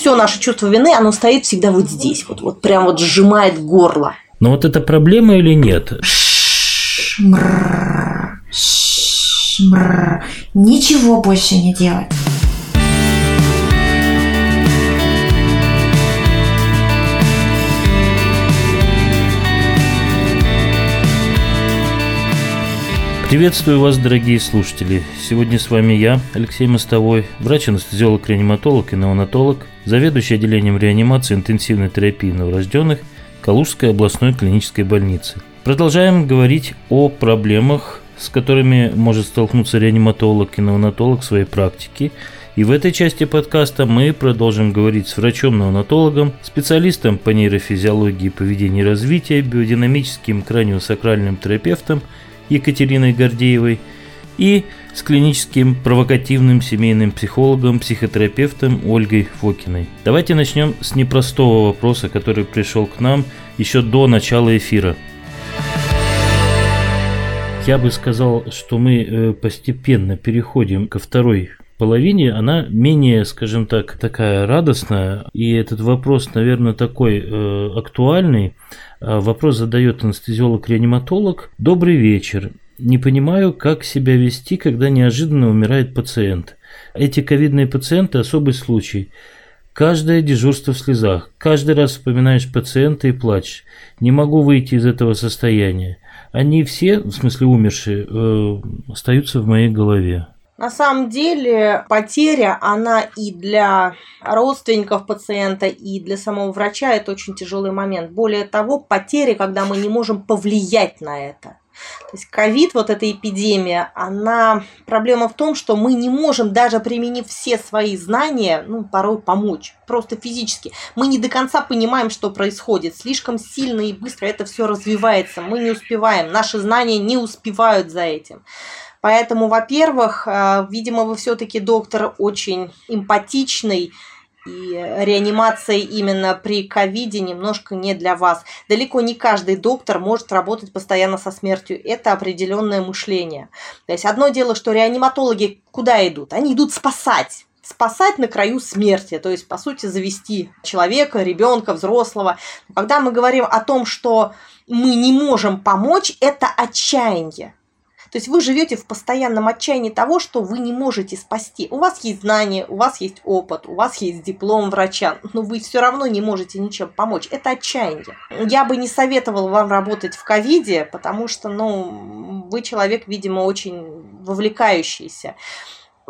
все наше чувство вины, оно стоит всегда вот здесь, вот, вот прям вот сжимает горло. Но вот это проблема или нет? Ничего больше не делать. Приветствую вас, дорогие слушатели. Сегодня с вами я, Алексей Мостовой, врач-анестезиолог-реаниматолог и неонатолог, заведующий отделением реанимации интенсивной терапии новорожденных Калужской областной клинической больницы. Продолжаем говорить о проблемах, с которыми может столкнуться реаниматолог и неонатолог в своей практике. И в этой части подкаста мы продолжим говорить с врачом-неонатологом, специалистом по нейрофизиологии поведения и развития, биодинамическим краниосакральным терапевтом – Екатериной Гордеевой и с клиническим провокативным семейным психологом, психотерапевтом Ольгой Фокиной. Давайте начнем с непростого вопроса, который пришел к нам еще до начала эфира. Я бы сказал, что мы э, постепенно переходим ко второй половине, она менее, скажем так, такая радостная. И этот вопрос, наверное, такой э, актуальный. А, вопрос задает анестезиолог-реаниматолог. Добрый вечер. Не понимаю, как себя вести, когда неожиданно умирает пациент. Эти ковидные пациенты – особый случай. Каждое дежурство в слезах. Каждый раз вспоминаешь пациента и плачешь. Не могу выйти из этого состояния. Они все, в смысле умершие, э, остаются в моей голове. На самом деле потеря, она и для родственников пациента, и для самого врача это очень тяжелый момент. Более того, потеря, когда мы не можем повлиять на это. То есть ковид, вот эта эпидемия, она проблема в том, что мы не можем, даже применив все свои знания, ну, порой помочь, просто физически. Мы не до конца понимаем, что происходит. Слишком сильно и быстро это все развивается. Мы не успеваем, наши знания не успевают за этим. Поэтому, во-первых, э, видимо, вы все-таки доктор очень эмпатичный, и реанимация именно при ковиде немножко не для вас. Далеко не каждый доктор может работать постоянно со смертью. Это определенное мышление. То есть одно дело, что реаниматологи куда идут? Они идут спасать спасать на краю смерти, то есть, по сути, завести человека, ребенка, взрослого. Когда мы говорим о том, что мы не можем помочь, это отчаяние. То есть вы живете в постоянном отчаянии того, что вы не можете спасти. У вас есть знания, у вас есть опыт, у вас есть диплом врача, но вы все равно не можете ничем помочь. Это отчаяние. Я бы не советовала вам работать в ковиде, потому что, ну, вы человек, видимо, очень вовлекающийся.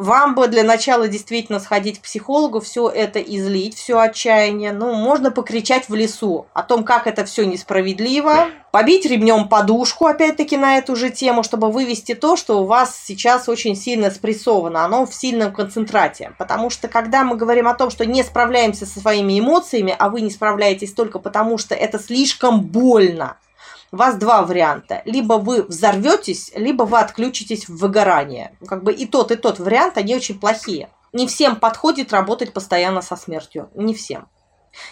Вам бы для начала действительно сходить к психологу, все это излить, все отчаяние. Ну, можно покричать в лесу о том, как это все несправедливо, побить ремнем подушку, опять-таки, на эту же тему, чтобы вывести то, что у вас сейчас очень сильно спрессовано, оно в сильном концентрате. Потому что, когда мы говорим о том, что не справляемся со своими эмоциями, а вы не справляетесь только потому, что это слишком больно, у вас два варианта. Либо вы взорветесь, либо вы отключитесь в выгорание. Как бы и тот, и тот вариант, они очень плохие. Не всем подходит работать постоянно со смертью. Не всем.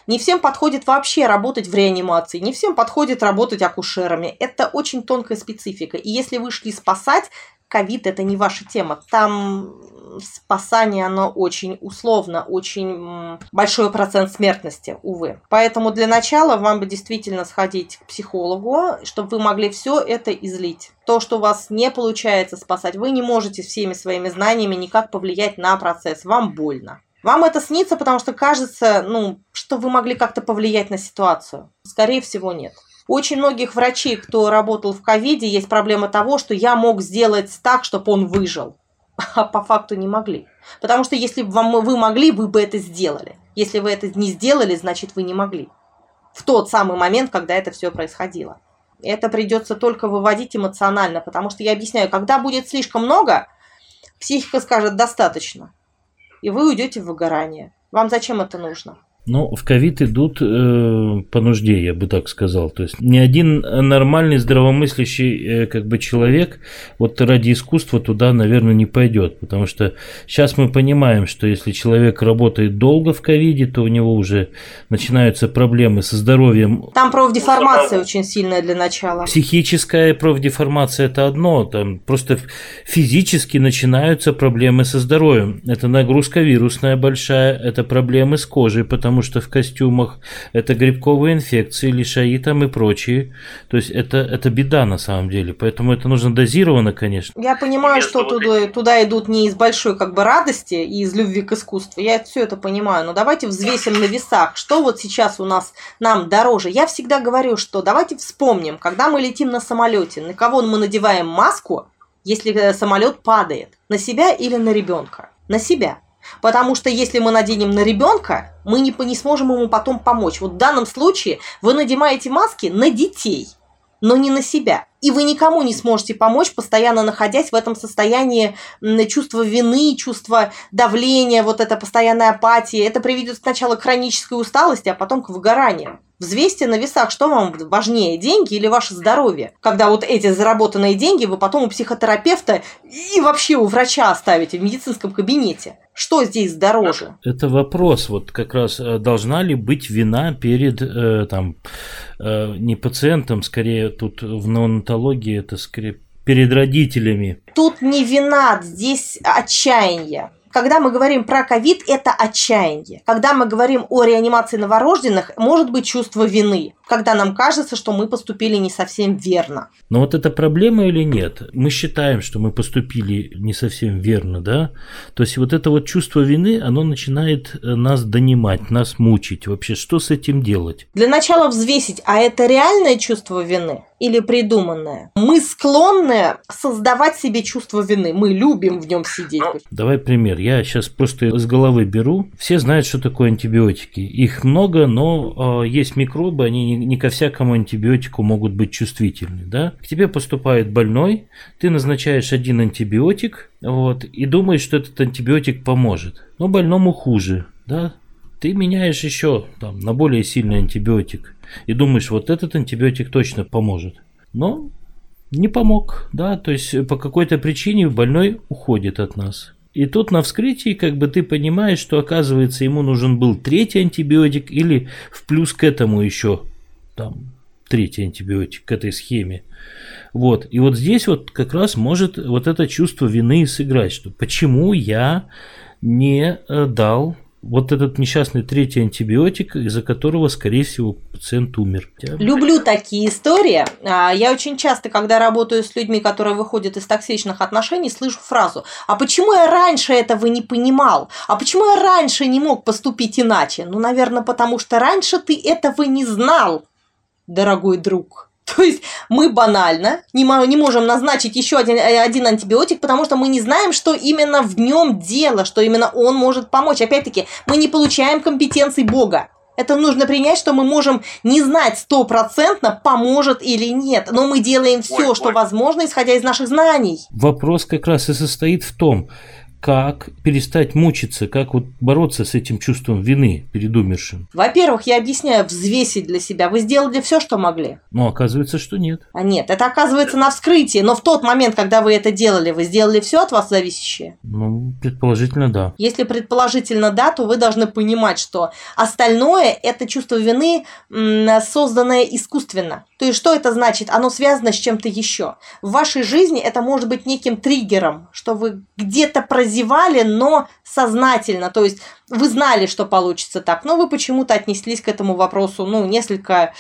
Не всем подходит вообще работать в реанимации, не всем подходит работать акушерами. Это очень тонкая специфика. И если вы шли спасать, ковид это не ваша тема. Там спасание, оно очень условно, очень большой процент смертности, увы. Поэтому для начала вам бы действительно сходить к психологу, чтобы вы могли все это излить. То, что у вас не получается спасать, вы не можете всеми своими знаниями никак повлиять на процесс. Вам больно. Вам это снится, потому что кажется, ну, что вы могли как-то повлиять на ситуацию. Скорее всего, нет. У очень многих врачей, кто работал в ковиде, есть проблема того, что я мог сделать так, чтобы он выжил, а по факту не могли. Потому что если бы вам, вы могли, вы бы это сделали. Если вы это не сделали, значит вы не могли. В тот самый момент, когда это все происходило. Это придется только выводить эмоционально, потому что я объясняю, когда будет слишком много, психика скажет достаточно, и вы уйдете в выгорание. Вам зачем это нужно? Ну, в ковид идут э, по нужде, я бы так сказал. То есть ни один нормальный, здравомыслящий э, как бы человек вот ради искусства туда, наверное, не пойдет. Потому что сейчас мы понимаем, что если человек работает долго в ковиде, то у него уже начинаются проблемы со здоровьем. Там профдеформация очень сильная для начала. Психическая профдеформация это одно, там просто физически начинаются проблемы со здоровьем. Это нагрузка вирусная большая, это проблемы с кожей, потому потому что в костюмах это грибковые инфекции, лишаи там и прочие. То есть это, это беда на самом деле, поэтому это нужно дозированно, конечно. Я понимаю, что туда, туда идут не из большой как бы радости и из любви к искусству, я все это понимаю, но давайте взвесим на весах, что вот сейчас у нас нам дороже. Я всегда говорю, что давайте вспомним, когда мы летим на самолете, на кого мы надеваем маску, если э, самолет падает, на себя или на ребенка? На себя. Потому что если мы наденем на ребенка, мы не, не сможем ему потом помочь. Вот в данном случае вы надеваете маски на детей, но не на себя. И вы никому не сможете помочь, постоянно находясь в этом состоянии чувства вины, чувства давления, вот эта постоянная апатия. Это приведет сначала к хронической усталости, а потом к выгоранию. Взвесьте на весах, что вам важнее, деньги или ваше здоровье. Когда вот эти заработанные деньги вы потом у психотерапевта и вообще у врача оставите в медицинском кабинете. Что здесь дороже? Это вопрос, вот как раз э, должна ли быть вина перед э, там э, не пациентом, скорее тут в неонатологии это скорее перед родителями. Тут не вина, здесь отчаяние когда мы говорим про ковид, это отчаяние. Когда мы говорим о реанимации новорожденных, может быть чувство вины когда нам кажется, что мы поступили не совсем верно. Но вот это проблема или нет? Мы считаем, что мы поступили не совсем верно, да? То есть вот это вот чувство вины, оно начинает э, нас донимать, нас мучить. Вообще, что с этим делать? Для начала взвесить, а это реальное чувство вины? Или придуманное. Мы склонны создавать себе чувство вины. Мы любим в нем сидеть. Давай пример. Я сейчас просто из головы беру. Все знают, что такое антибиотики. Их много, но э, есть микробы, они не ко всякому антибиотику могут быть чувствительны. Да? К тебе поступает больной, ты назначаешь один антибиотик вот, и думаешь, что этот антибиотик поможет. Но больному хуже. Да? Ты меняешь еще там, на более сильный антибиотик и думаешь, вот этот антибиотик точно поможет. Но не помог, да, то есть по какой-то причине больной уходит от нас. И тут на вскрытии как бы ты понимаешь, что оказывается ему нужен был третий антибиотик или в плюс к этому еще там третий антибиотик к этой схеме. Вот. И вот здесь вот как раз может вот это чувство вины сыграть, что почему я не э, дал вот этот несчастный третий антибиотик, из-за которого, скорее всего, пациент умер. Люблю такие истории. А, я очень часто, когда работаю с людьми, которые выходят из токсичных отношений, слышу фразу «А почему я раньше этого не понимал? А почему я раньше не мог поступить иначе?» Ну, наверное, потому что раньше ты этого не знал дорогой друг. То есть мы банально не, не можем назначить еще один, э, один антибиотик, потому что мы не знаем, что именно в нем дело, что именно он может помочь. Опять-таки, мы не получаем компетенции Бога. Это нужно принять, что мы можем не знать стопроцентно, поможет или нет. Но мы делаем все, что возможно, исходя из наших знаний. Вопрос как раз и состоит в том, как перестать мучиться, как вот бороться с этим чувством вины перед умершим? Во-первых, я объясняю, взвесить для себя. Вы сделали все, что могли? Ну, оказывается, что нет. А нет, это оказывается на вскрытии, но в тот момент, когда вы это делали, вы сделали все от вас зависящее? Ну, предположительно, да. Если предположительно да, то вы должны понимать, что остальное – это чувство вины, созданное искусственно. То есть, что это значит? Оно связано с чем-то еще. В вашей жизни это может быть неким триггером, что вы где-то прозевали, но сознательно. То есть, вы знали, что получится так, но вы почему-то отнеслись к этому вопросу, ну, несколько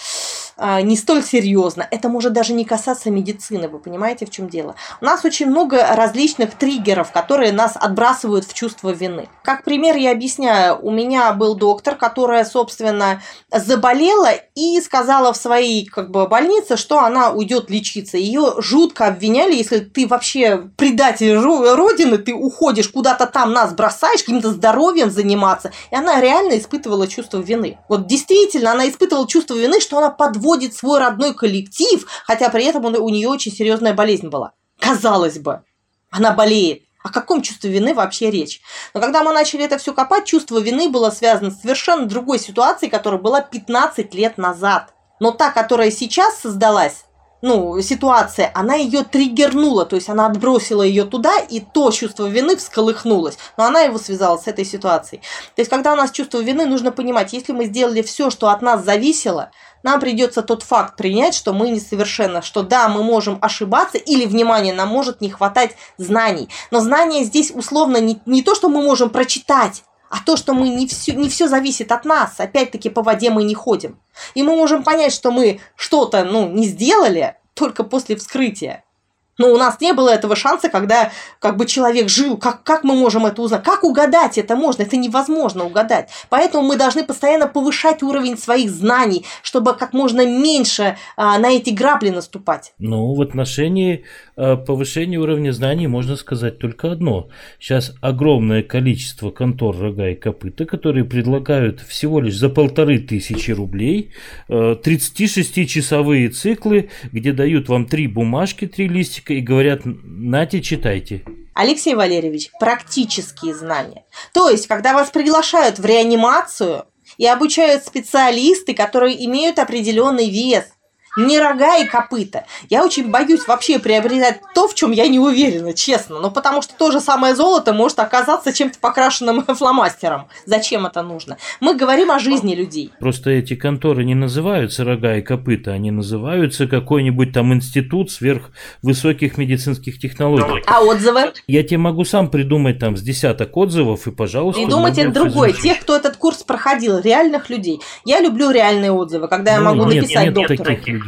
не столь серьезно. Это может даже не касаться медицины, вы понимаете, в чем дело. У нас очень много различных триггеров, которые нас отбрасывают в чувство вины. Как пример я объясняю, у меня был доктор, которая, собственно, заболела и сказала в своей как бы, больнице, что она уйдет лечиться. Ее жутко обвиняли, если ты вообще предатель Родины, ты уходишь куда-то там, нас бросаешь, каким-то здоровьем заниматься. И она реально испытывала чувство вины. Вот действительно, она испытывала чувство вины, что она подводит подводит свой родной коллектив, хотя при этом у нее очень серьезная болезнь была. Казалось бы, она болеет. О каком чувстве вины вообще речь? Но когда мы начали это все копать, чувство вины было связано с совершенно другой ситуацией, которая была 15 лет назад. Но та, которая сейчас создалась, ну, ситуация, она ее триггернула, то есть она отбросила ее туда, и то чувство вины всколыхнулось, но она его связала с этой ситуацией. То есть, когда у нас чувство вины, нужно понимать, если мы сделали все, что от нас зависело, нам придется тот факт принять, что мы несовершенны, что да, мы можем ошибаться, или, внимание, нам может не хватать знаний. Но знания здесь условно не, не то, что мы можем прочитать, а то, что мы не все, не все зависит от нас, опять-таки по воде мы не ходим. И мы можем понять, что мы что-то ну, не сделали только после вскрытия. Но у нас не было этого шанса, когда как бы человек жил. Как, как мы можем это узнать? Как угадать это можно? Это невозможно угадать. Поэтому мы должны постоянно повышать уровень своих знаний, чтобы как можно меньше а, на эти грабли наступать. Ну, в отношении а, повышения уровня знаний можно сказать только одно. Сейчас огромное количество контор рога и копыта, которые предлагают всего лишь за полторы тысячи рублей а, 36-часовые циклы, где дают вам три бумажки, три листика, и говорят, нате, читайте. Алексей Валерьевич, практические знания. То есть, когда вас приглашают в реанимацию и обучают специалисты, которые имеют определенный вес, не рога и копыта. Я очень боюсь вообще приобретать то, в чем я не уверена, честно. Ну, потому что то же самое золото может оказаться чем-то покрашенным фломастером. Зачем это нужно? Мы говорим о жизни людей. Просто эти конторы не называются рога и копыта, они называются какой-нибудь там институт сверхвысоких медицинских технологий. А отзывы? Я тебе могу сам придумать там с десяток отзывов и, пожалуйста... Придумайте другой. Тех, кто этот курс проходил, реальных людей. Я люблю реальные отзывы, когда ну, я могу нет, написать нет, доктору. Таких людей.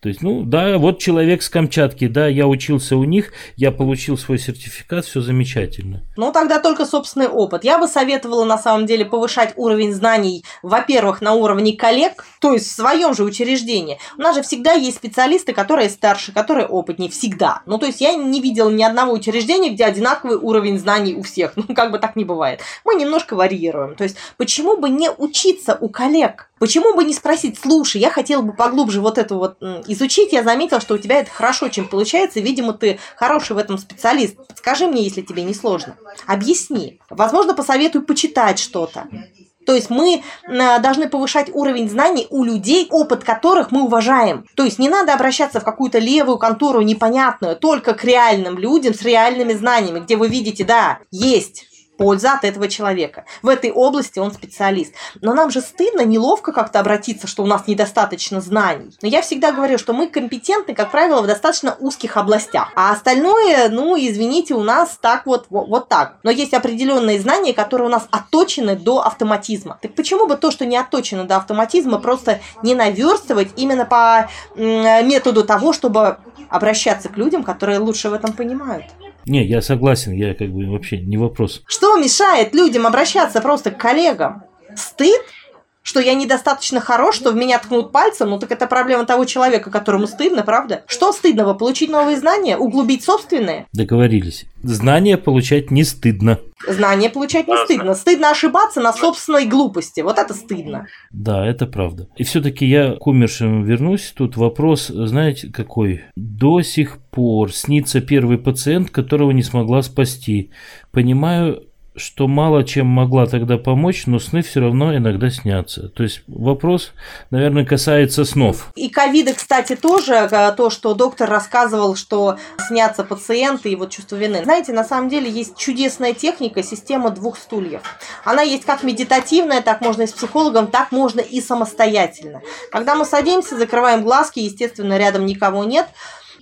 То есть, ну да, вот человек с Камчатки, да, я учился у них, я получил свой сертификат, все замечательно. Ну тогда только собственный опыт. Я бы советовала на самом деле повышать уровень знаний, во-первых, на уровне коллег, то есть в своем же учреждении. У нас же всегда есть специалисты, которые старше, которые опытнее, всегда. Ну то есть я не видела ни одного учреждения, где одинаковый уровень знаний у всех. Ну как бы так не бывает. Мы немножко варьируем. То есть почему бы не учиться у коллег? Почему бы не спросить, слушай, я хотела бы поглубже вот это вот изучить, я заметила, что у тебя это хорошо очень получается, видимо, ты хороший в этом специалист. Подскажи мне, если тебе не сложно. Объясни. Возможно, посоветуй почитать что-то. То есть мы должны повышать уровень знаний у людей, опыт которых мы уважаем. То есть не надо обращаться в какую-то левую контору непонятную, только к реальным людям с реальными знаниями, где вы видите, да, есть польза от этого человека. В этой области он специалист. Но нам же стыдно, неловко как-то обратиться, что у нас недостаточно знаний. Но я всегда говорю, что мы компетентны, как правило, в достаточно узких областях. А остальное, ну, извините, у нас так вот, вот, вот так. Но есть определенные знания, которые у нас отточены до автоматизма. Так почему бы то, что не отточено до автоматизма, просто не наверстывать именно по методу того, чтобы обращаться к людям, которые лучше в этом понимают? Не, я согласен, я как бы вообще не вопрос. Что мешает людям обращаться просто к коллегам? Стыд? Что я недостаточно хорош, что в меня ткнут пальцем, ну так это проблема того человека, которому стыдно, правда? Что стыдного? Получить новые знания? Углубить собственные? Договорились. Знания получать не стыдно. Знания получать не стыдно. Стыдно ошибаться на собственной глупости. Вот это стыдно. Да, это правда. И все-таки я к умершим вернусь. Тут вопрос, знаете, какой? До сих пор снится первый пациент, которого не смогла спасти. Понимаю, что мало чем могла тогда помочь, но сны все равно иногда снятся. То есть вопрос, наверное, касается снов. И ковида, кстати, тоже, э, то, что доктор рассказывал, что снятся пациенты и вот чувство вины. Знаете, на самом деле есть чудесная техника, система двух стульев. Она есть как медитативная, так можно и с психологом, так можно и самостоятельно. Когда мы садимся, закрываем глазки, естественно, рядом никого нет,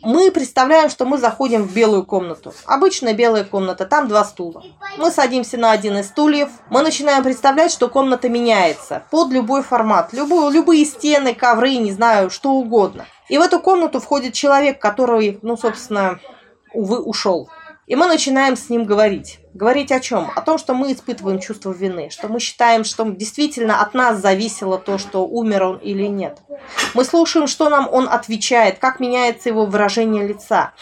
мы представляем, что мы заходим в белую комнату. Обычная белая комната, там два стула. Мы садимся на один из стульев. Мы начинаем представлять, что комната меняется под любой формат. Любую, любые стены, ковры, не знаю, что угодно. И в эту комнату входит человек, который, ну, собственно, увы, ушел. И мы начинаем с ним говорить. Говорить о чем? О том, что мы испытываем чувство вины, что мы считаем, что действительно от нас зависело то, что умер он или нет. Мы слушаем, что нам он отвечает, как меняется его выражение лица.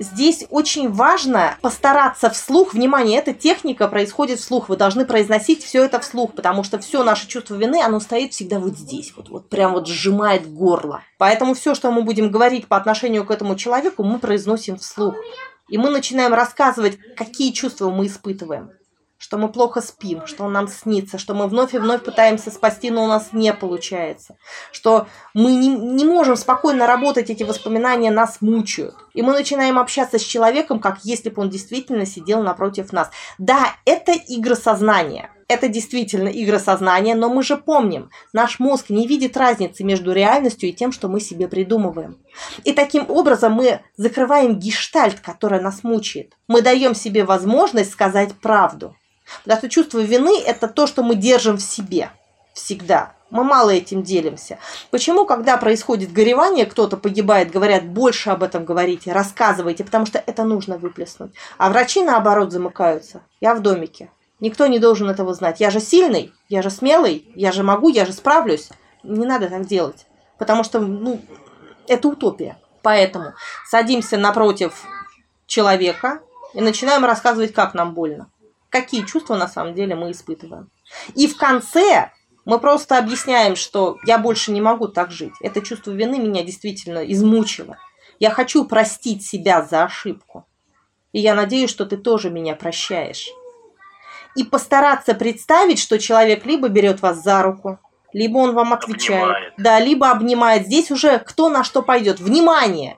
Здесь очень важно постараться вслух, внимание, эта техника происходит вслух, вы должны произносить все это вслух, потому что все наше чувство вины, оно стоит всегда вот здесь, вот, вот прям вот сжимает горло. Поэтому все, что мы будем говорить по отношению к этому человеку, мы произносим вслух. И мы начинаем рассказывать, какие чувства мы испытываем что мы плохо спим, что он нам снится, что мы вновь и вновь пытаемся спасти, но у нас не получается, что мы не, не можем спокойно работать, эти воспоминания нас мучают. И мы начинаем общаться с человеком, как если бы он действительно сидел напротив нас. Да, это игры сознания. Это действительно игры сознания, но мы же помним, наш мозг не видит разницы между реальностью и тем, что мы себе придумываем. И таким образом мы закрываем гештальт, который нас мучает. Мы даем себе возможность сказать правду. Потому что чувство вины – это то, что мы держим в себе всегда. Мы мало этим делимся. Почему, когда происходит горевание, кто-то погибает, говорят, больше об этом говорите, рассказывайте, потому что это нужно выплеснуть. А врачи, наоборот, замыкаются. Я в домике. Никто не должен этого знать. Я же сильный, я же смелый, я же могу, я же справлюсь. Не надо так делать. Потому что, ну, это утопия. Поэтому садимся напротив человека и начинаем рассказывать, как нам больно какие чувства на самом деле мы испытываем. И в конце мы просто объясняем, что я больше не могу так жить. Это чувство вины меня действительно измучило. Я хочу простить себя за ошибку. И я надеюсь, что ты тоже меня прощаешь. И постараться представить, что человек либо берет вас за руку, либо он вам отвечает, обнимает. да, либо обнимает. Здесь уже кто на что пойдет. Внимание!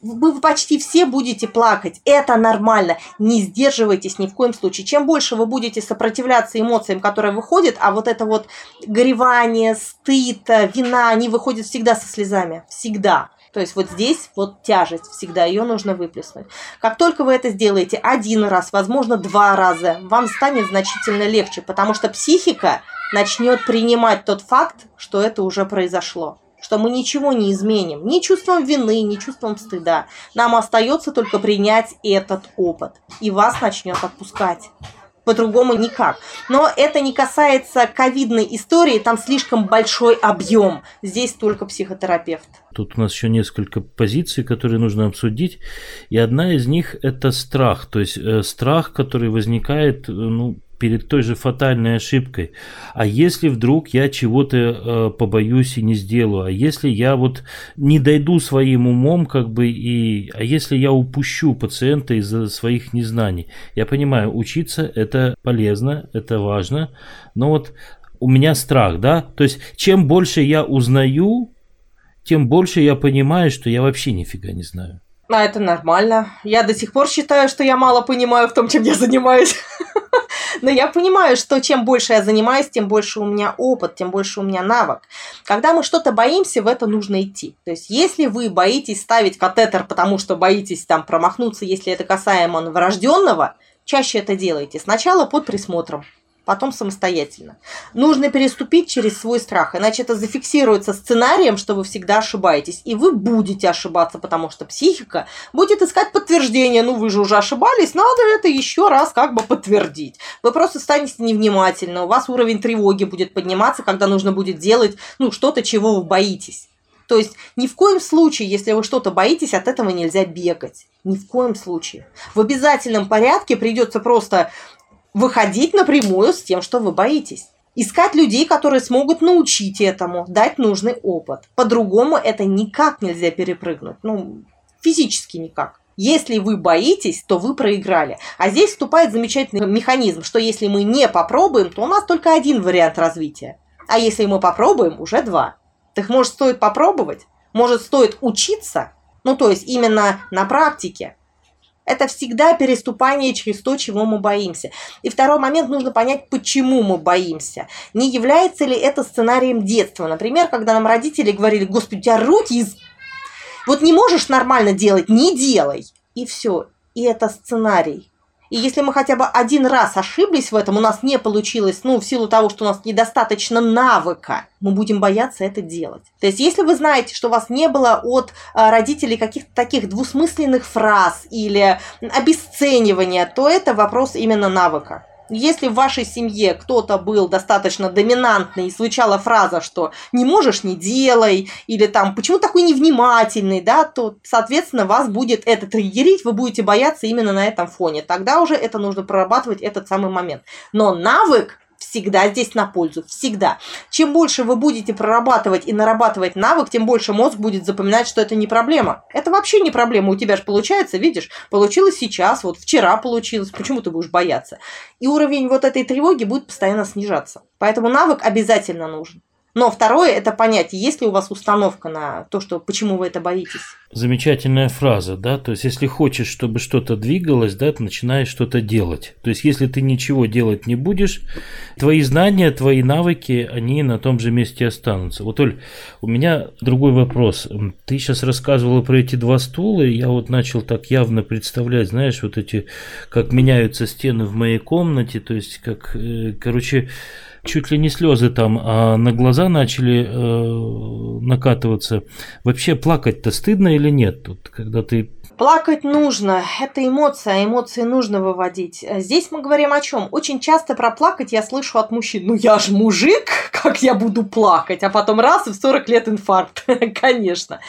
вы почти все будете плакать. Это нормально. Не сдерживайтесь ни в коем случае. Чем больше вы будете сопротивляться эмоциям, которые выходят, а вот это вот горевание, стыд, вина, они выходят всегда со слезами. Всегда. То есть вот здесь вот тяжесть всегда, ее нужно выплеснуть. Как только вы это сделаете один раз, возможно, два раза, вам станет значительно легче, потому что психика начнет принимать тот факт, что это уже произошло что мы ничего не изменим, ни чувством вины, ни чувством стыда. Нам остается только принять этот опыт, и вас начнет отпускать. По-другому никак. Но это не касается ковидной истории, там слишком большой объем. Здесь только психотерапевт. Тут у нас еще несколько позиций, которые нужно обсудить. И одна из них это страх. То есть э, страх, который возникает, э, ну, перед той же фатальной ошибкой. А если вдруг я чего-то э, побоюсь и не сделаю, а если я вот не дойду своим умом, как бы и, а если я упущу пациента из-за своих незнаний, я понимаю, учиться это полезно, это важно, но вот у меня страх, да, то есть чем больше я узнаю, тем больше я понимаю, что я вообще нифига не знаю. А это нормально. Я до сих пор считаю, что я мало понимаю в том, чем я занимаюсь. Но я понимаю, что чем больше я занимаюсь, тем больше у меня опыт, тем больше у меня навык. Когда мы что-то боимся, в это нужно идти. То есть, если вы боитесь ставить катетер, потому что боитесь там промахнуться, если это касаемо новорожденного, чаще это делайте. Сначала под присмотром потом самостоятельно. Нужно переступить через свой страх, иначе это зафиксируется сценарием, что вы всегда ошибаетесь. И вы будете ошибаться, потому что психика будет искать подтверждение. Ну, вы же уже ошибались, надо это еще раз как бы подтвердить. Вы просто станете невнимательны, у вас уровень тревоги будет подниматься, когда нужно будет делать ну, что-то, чего вы боитесь. То есть ни в коем случае, если вы что-то боитесь, от этого нельзя бегать. Ни в коем случае. В обязательном порядке придется просто выходить напрямую с тем, что вы боитесь. Искать людей, которые смогут научить этому, дать нужный опыт. По-другому это никак нельзя перепрыгнуть. Ну, физически никак. Если вы боитесь, то вы проиграли. А здесь вступает замечательный механизм, что если мы не попробуем, то у нас только один вариант развития. А если мы попробуем, уже два. Так может стоит попробовать? Может стоит учиться? Ну то есть именно на практике. Это всегда переступание через то, чего мы боимся. И второй момент, нужно понять, почему мы боимся. Не является ли это сценарием детства? Например, когда нам родители говорили, господи, у тебя руки из... Вот не можешь нормально делать, не делай. И все. И это сценарий. И если мы хотя бы один раз ошиблись в этом, у нас не получилось, ну, в силу того, что у нас недостаточно навыка, мы будем бояться это делать. То есть, если вы знаете, что у вас не было от а, родителей каких-то таких двусмысленных фраз или обесценивания, то это вопрос именно навыка. Если в вашей семье кто-то был достаточно доминантный и звучала фраза, что не можешь, не делай, или там почему такой невнимательный, да, то, соответственно, вас будет это триггерить, вы будете бояться именно на этом фоне. Тогда уже это нужно прорабатывать этот самый момент. Но навык всегда здесь на пользу. Всегда. Чем больше вы будете прорабатывать и нарабатывать навык, тем больше мозг будет запоминать, что это не проблема. Это вообще не проблема. У тебя же получается, видишь, получилось сейчас, вот вчера получилось. Почему ты будешь бояться? И уровень вот этой тревоги будет постоянно снижаться. Поэтому навык обязательно нужен. Но второе – это понять, есть ли у вас установка на то, что почему вы это боитесь. Замечательная фраза, да, то есть если хочешь, чтобы что-то двигалось, да, ты начинаешь что-то делать. То есть если ты ничего делать не будешь, твои знания, твои навыки, они на том же месте останутся. Вот, Оль, у меня другой вопрос. Ты сейчас рассказывала про эти два стула, и я вот начал так явно представлять, знаешь, вот эти, как меняются стены в моей комнате, то есть как, э, короче, чуть ли не слезы там, а на глаза начали э, накатываться. Вообще плакать-то стыдно или нет? Тут, когда ты Плакать нужно, это эмоция, а эмоции нужно выводить. Здесь мы говорим о чем? Очень часто про плакать я слышу от мужчин. Ну я же мужик, как я буду плакать? А потом раз и в 40 лет инфаркт. Конечно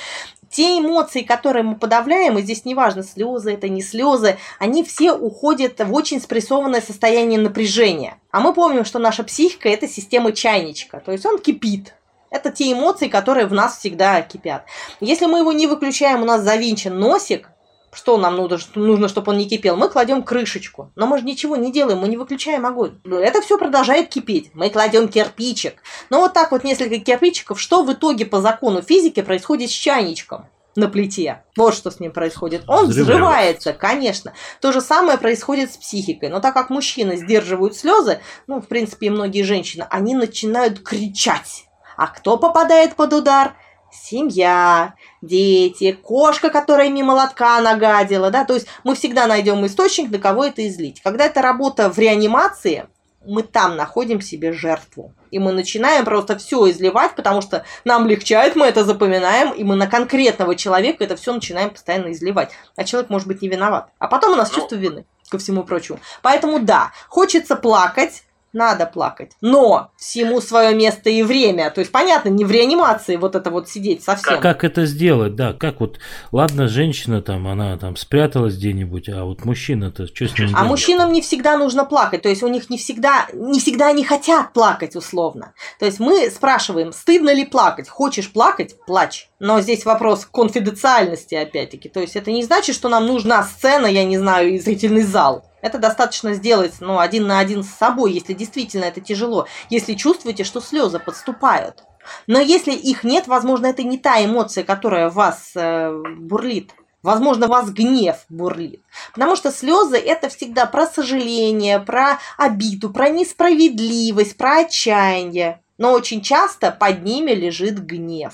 те эмоции, которые мы подавляем, и здесь неважно, слезы это не слезы, они все уходят в очень спрессованное состояние напряжения. А мы помним, что наша психика – это система чайничка, то есть он кипит. Это те эмоции, которые в нас всегда кипят. Если мы его не выключаем, у нас завинчен носик, что нам нужно, нужно, чтобы он не кипел? Мы кладем крышечку. Но мы же ничего не делаем, мы не выключаем огонь. Это все продолжает кипеть. Мы кладем кирпичик. Но вот так вот несколько кирпичиков, что в итоге по закону физики происходит с чайничком? на плите. Вот что с ним происходит. Он взрывается, конечно. То же самое происходит с психикой. Но так как мужчины сдерживают слезы, ну, в принципе, и многие женщины, они начинают кричать. А кто попадает под удар? Семья, дети, кошка, которая мимо лотка нагадила, да, то есть мы всегда найдем источник, на кого это излить. Когда это работа в реанимации, мы там находим себе жертву. И мы начинаем просто все изливать, потому что нам легчает, мы это запоминаем, и мы на конкретного человека это все начинаем постоянно изливать. А человек может быть не виноват. А потом у нас ну, чувство вины, ко всему прочему. Поэтому да, хочется плакать, надо плакать. Но всему свое место и время. То есть, понятно, не в реанимации вот это вот сидеть совсем. Как, как это сделать, да? Как вот, ладно, женщина там, она там спряталась где-нибудь, а вот мужчина-то что с ним А мужчинам не всегда нужно плакать. То есть, у них не всегда, не всегда они хотят плакать, условно. То есть, мы спрашиваем, стыдно ли плакать? Хочешь плакать? Плачь. Но здесь вопрос конфиденциальности, опять-таки. То есть, это не значит, что нам нужна сцена, я не знаю, и зрительный зал. Это достаточно сделать ну, один на один с собой, если действительно это тяжело, если чувствуете, что слезы подступают. Но если их нет, возможно, это не та эмоция, которая вас э, бурлит. Возможно, вас гнев бурлит. Потому что слезы это всегда про сожаление, про обиду, про несправедливость, про отчаяние. Но очень часто под ними лежит гнев.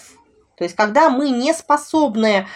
То есть, когда мы не способны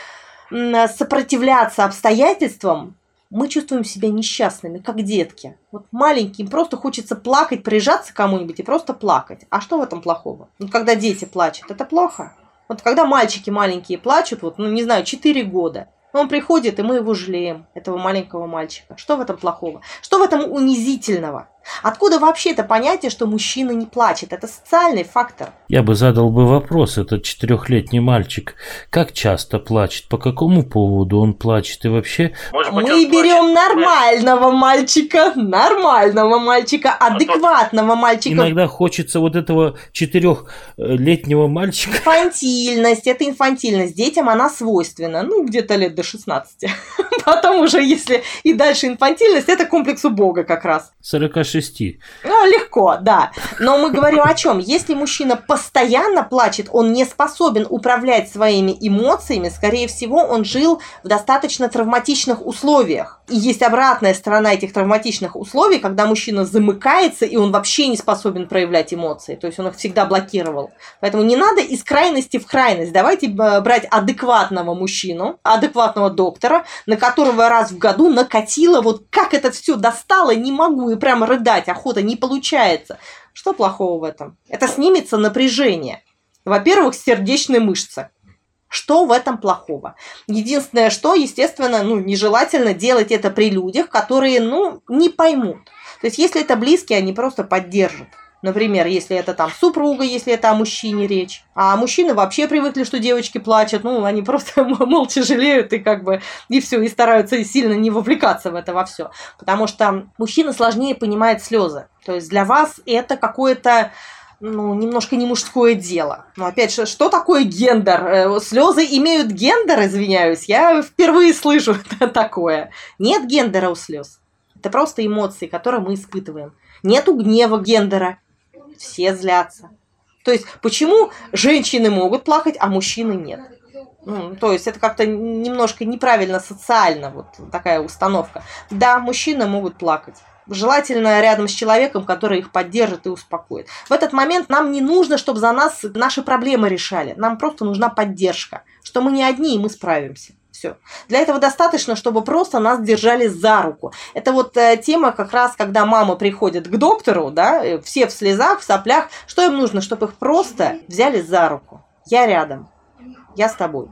сопротивляться обстоятельствам, мы чувствуем себя несчастными, как детки. Вот маленьким просто хочется плакать, прижаться кому-нибудь и просто плакать. А что в этом плохого? Ну, когда дети плачут, это плохо. Вот когда мальчики маленькие плачут, вот, ну, не знаю, 4 года, он приходит, и мы его жалеем, этого маленького мальчика. Что в этом плохого? Что в этом унизительного? Откуда вообще это понятие, что мужчина не плачет? Это социальный фактор. Я бы задал бы вопрос, этот четырехлетний мальчик, как часто плачет, по какому поводу он плачет и вообще... Может быть, Мы берем плачет. нормального мальчика, нормального мальчика, а адекватного мальчика. Иногда хочется вот этого четырехлетнего мальчика. Инфантильность, это инфантильность. Детям она свойственна, ну, где-то лет до 16. Потом уже, если и дальше инфантильность, это комплекс у Бога как раз. 46 шести. Ну, легко, да. Но мы говорим о чем? Если мужчина постоянно плачет, он не способен управлять своими эмоциями, скорее всего, он жил в достаточно травматичных условиях. И есть обратная сторона этих травматичных условий, когда мужчина замыкается, и он вообще не способен проявлять эмоции. То есть он их всегда блокировал. Поэтому не надо из крайности в крайность. Давайте брать адекватного мужчину, адекватного доктора, на которого раз в году накатило, вот как это все достало, не могу, и прямо рыдать, охота не получается. Что плохого в этом? Это снимется напряжение. Во-первых, сердечные мышцы. Что в этом плохого? Единственное, что, естественно, ну, нежелательно делать это при людях, которые, ну, не поймут. То есть, если это близкие, они просто поддержат. Например, если это там супруга, если это о мужчине речь. А мужчины вообще привыкли, что девочки плачут. Ну, они просто молча жалеют и как бы и все, и стараются сильно не вовлекаться в это во все. Потому что мужчина сложнее понимает слезы. То есть для вас это какое-то ну, немножко не мужское дело. Но опять же, что такое гендер? Э, Слезы имеют гендер, извиняюсь. Я впервые слышу такое. Нет гендера у слез. Это просто эмоции, которые мы испытываем. Нету гнева гендера. Все злятся. То есть, почему женщины могут плакать, а мужчины нет? Ну, то есть это как-то немножко неправильно социально, вот такая установка. Да, мужчины могут плакать желательно рядом с человеком, который их поддержит и успокоит. В этот момент нам не нужно, чтобы за нас наши проблемы решали. Нам просто нужна поддержка, что мы не одни, и мы справимся. Все. Для этого достаточно, чтобы просто нас держали за руку. Это вот э, тема как раз, когда мама приходит к доктору, да, э, все в слезах, в соплях. Что им нужно? Чтобы их просто взяли за руку. Я рядом. Я с тобой.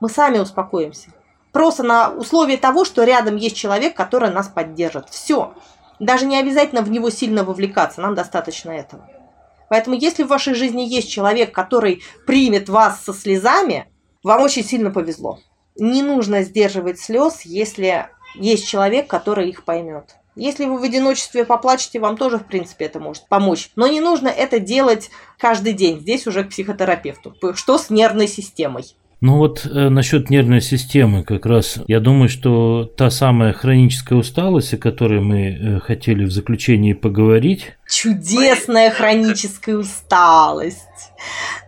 Мы сами успокоимся. Просто на условии того, что рядом есть человек, который нас поддержит. Все. Даже не обязательно в него сильно вовлекаться, нам достаточно этого. Поэтому если в вашей жизни есть человек, который примет вас со слезами, вам очень сильно повезло. Не нужно сдерживать слез, если есть человек, который их поймет. Если вы в одиночестве поплачете, вам тоже, в принципе, это может помочь. Но не нужно это делать каждый день. Здесь уже к психотерапевту. Что с нервной системой? Ну вот э, насчет нервной системы как раз, я думаю, что та самая хроническая усталость, о которой мы э, хотели в заключении поговорить. Чудесная хроническая усталость.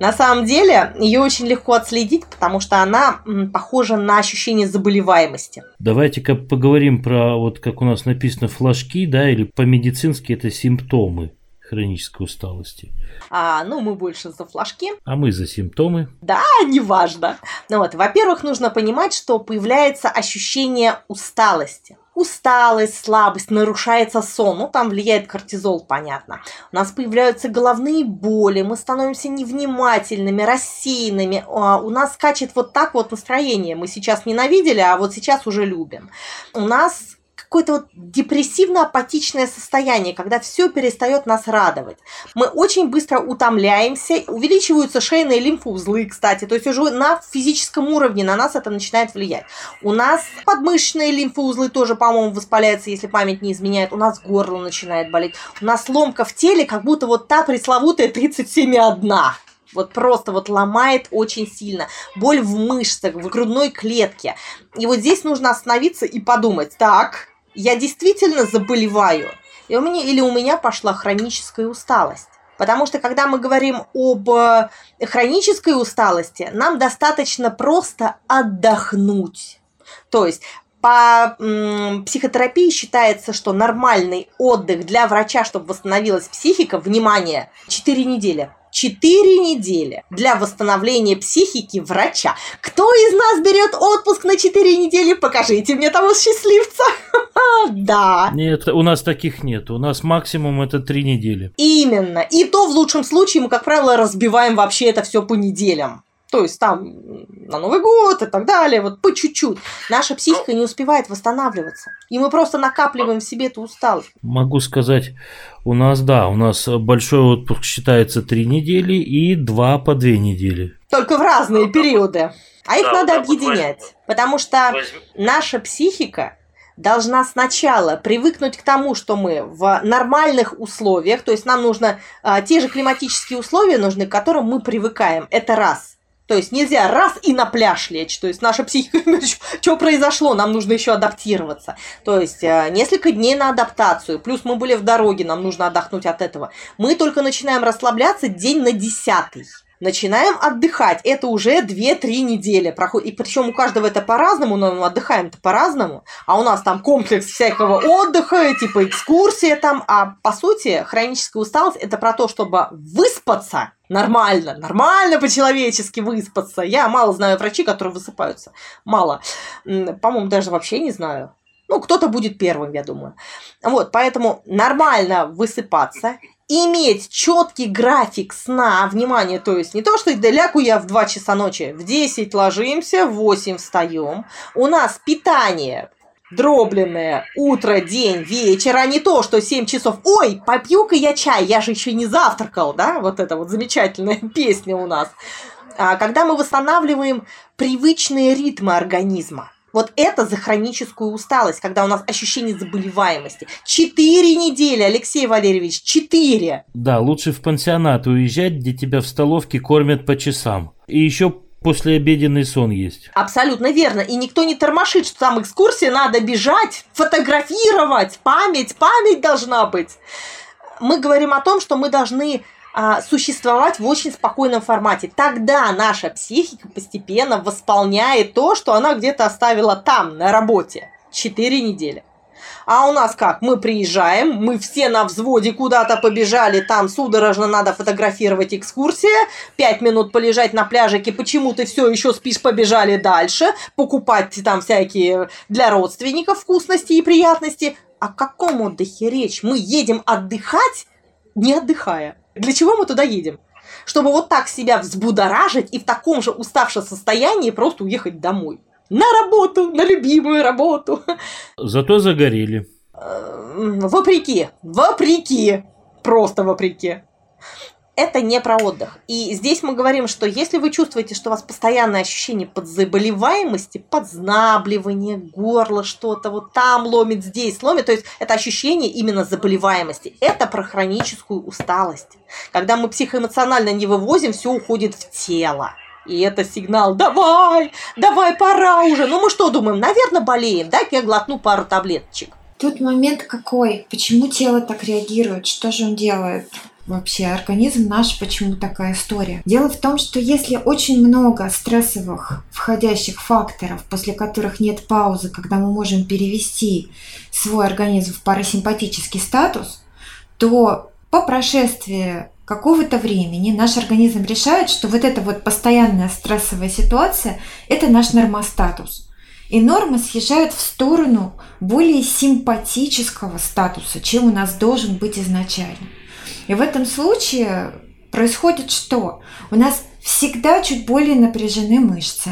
На самом деле, ее очень легко отследить, потому что она м, похожа на ощущение заболеваемости. Давайте-ка поговорим про, вот как у нас написано, флажки, да, или по-медицински это симптомы хронической усталости. А, ну, мы больше за флажки. А мы за симптомы. Да, неважно. Ну вот, во-первых, нужно понимать, что появляется ощущение усталости. Усталость, слабость, нарушается сон, ну там влияет кортизол, понятно. У нас появляются головные боли, мы становимся невнимательными, рассеянными, а, у нас скачет вот так вот настроение. Мы сейчас ненавидели, а вот сейчас уже любим. У нас какое-то вот депрессивно-апатичное состояние, когда все перестает нас радовать. Мы очень быстро утомляемся, увеличиваются шейные лимфоузлы, кстати, то есть уже на физическом уровне на нас это начинает влиять. У нас подмышечные лимфоузлы тоже, по-моему, воспаляются, если память не изменяет. У нас горло начинает болеть. У нас ломка в теле, как будто вот та пресловутая 37,1. Вот просто вот ломает очень сильно. Боль в мышцах, в грудной клетке. И вот здесь нужно остановиться и подумать, так, я действительно заболеваю, и у меня, или у меня пошла хроническая усталость. Потому что когда мы говорим об э, хронической усталости, нам достаточно просто отдохнуть. То есть по психотерапии считается, что нормальный отдых для врача, чтобы восстановилась психика, внимание, 4 недели. 4 недели для восстановления психики врача. Кто из нас берет отпуск на 4 недели? Покажите мне того счастливца. Да. Нет, у нас таких нет. У нас максимум это 3 недели. Именно. И то в лучшем случае мы, как правило, разбиваем вообще это все по неделям. То есть там на Новый год и так далее, вот по чуть-чуть. Наша психика не успевает восстанавливаться. И мы просто накапливаем в себе эту усталость. Могу сказать, у нас, да, у нас большой отпуск считается три недели и два по две недели. Только в разные периоды. А их да, надо объединять. Потому что наша психика должна сначала привыкнуть к тому, что мы в нормальных условиях, то есть нам нужно а, те же климатические условия нужны, к которым мы привыкаем. Это раз. То есть нельзя раз и на пляж лечь. То есть наша психика, что произошло, нам нужно еще адаптироваться. То есть э, несколько дней на адаптацию. Плюс мы были в дороге, нам нужно отдохнуть от этого. Мы только начинаем расслабляться день на десятый начинаем отдыхать. Это уже 2-3 недели проходит. И причем у каждого это по-разному, но мы отдыхаем-то по-разному. А у нас там комплекс всякого отдыха, типа экскурсия там. А по сути, хроническая усталость это про то, чтобы выспаться нормально, нормально по-человечески выспаться. Я мало знаю врачей, которые высыпаются. Мало. По-моему, даже вообще не знаю. Ну, кто-то будет первым, я думаю. Вот, поэтому нормально высыпаться, иметь четкий график сна, внимание, то есть не то, что лягу я в 2 часа ночи, в 10 ложимся, в 8 встаем, у нас питание дробленное утро, день, вечер, а не то, что 7 часов. Ой, попью-ка я чай, я же еще не завтракал, да? Вот это вот замечательная песня у нас. А когда мы восстанавливаем привычные ритмы организма. Вот это за хроническую усталость, когда у нас ощущение заболеваемости. Четыре недели, Алексей Валерьевич, четыре. Да, лучше в пансионат уезжать, где тебя в столовке кормят по часам. И еще послеобеденный сон есть. Абсолютно верно. И никто не тормошит, что там экскурсии надо бежать, фотографировать. Память, память должна быть. Мы говорим о том, что мы должны существовать в очень спокойном формате. Тогда наша психика постепенно восполняет то, что она где-то оставила там, на работе. Четыре недели. А у нас как? Мы приезжаем, мы все на взводе куда-то побежали, там судорожно надо фотографировать экскурсия, пять минут полежать на пляжике, почему ты все еще спишь, побежали дальше, покупать там всякие для родственников вкусности и приятности. О каком отдыхе речь? Мы едем отдыхать, не отдыхая. Для чего мы туда едем? Чтобы вот так себя взбудоражить и в таком же уставшем состоянии просто уехать домой на работу, на любимую работу. Зато загорели. Эм, вопреки, вопреки, просто вопреки. Это не про отдых. И здесь мы говорим, что если вы чувствуете, что у вас постоянное ощущение подзаболеваемости, подзнабливание, горло, что-то вот там ломит, здесь ломит, то есть это ощущение именно заболеваемости. Это про хроническую усталость. Когда мы психоэмоционально не вывозим, все уходит в тело. И это сигнал «давай, давай, пора уже». Ну мы что думаем, наверное, болеем, дай-ка я глотну пару таблеточек. Тут момент какой? Почему тело так реагирует? Что же он делает? Вообще, организм наш, почему такая история? Дело в том, что если очень много стрессовых входящих факторов, после которых нет паузы, когда мы можем перевести свой организм в парасимпатический статус, то по прошествии какого-то времени наш организм решает, что вот эта вот постоянная стрессовая ситуация – это наш нормостатус. И нормы съезжают в сторону более симпатического статуса, чем у нас должен быть изначально. И в этом случае происходит что? У нас всегда чуть более напряжены мышцы.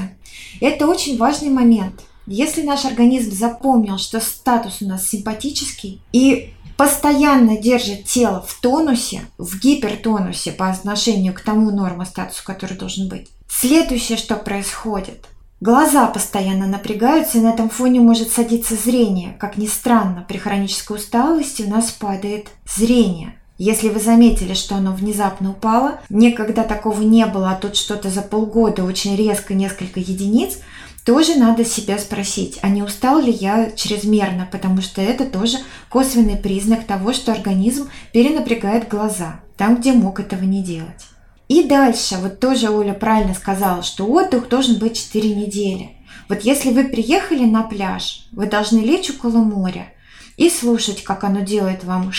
Это очень важный момент. Если наш организм запомнил, что статус у нас симпатический, и постоянно держит тело в тонусе, в гипертонусе по отношению к тому нормостатусу, который должен быть. Следующее, что происходит. Глаза постоянно напрягаются, и на этом фоне может садиться зрение. Как ни странно, при хронической усталости у нас падает зрение. Если вы заметили, что оно внезапно упало, никогда такого не было, а тут что-то за полгода очень резко несколько единиц – тоже надо себя спросить, а не устал ли я чрезмерно, потому что это тоже косвенный признак того, что организм перенапрягает глаза, там, где мог этого не делать. И дальше, вот тоже Оля правильно сказала, что отдых должен быть 4 недели. Вот если вы приехали на пляж, вы должны лечь около моря и слушать, как оно делает вам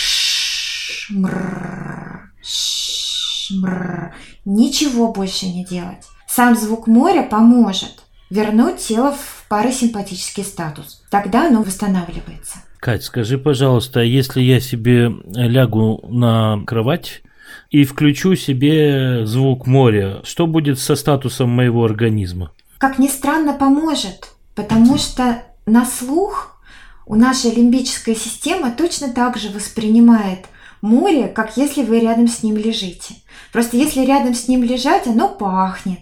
шмр, шмр. Ничего больше не делать. Сам звук моря поможет вернуть тело в парасимпатический статус. Тогда оно восстанавливается. Кать, скажи, пожалуйста, если я себе лягу на кровать и включу себе звук моря, что будет со статусом моего организма? Как ни странно, поможет, потому что на слух у нашей лимбическая система точно так же воспринимает море, как если вы рядом с ним лежите. Просто если рядом с ним лежать, оно пахнет,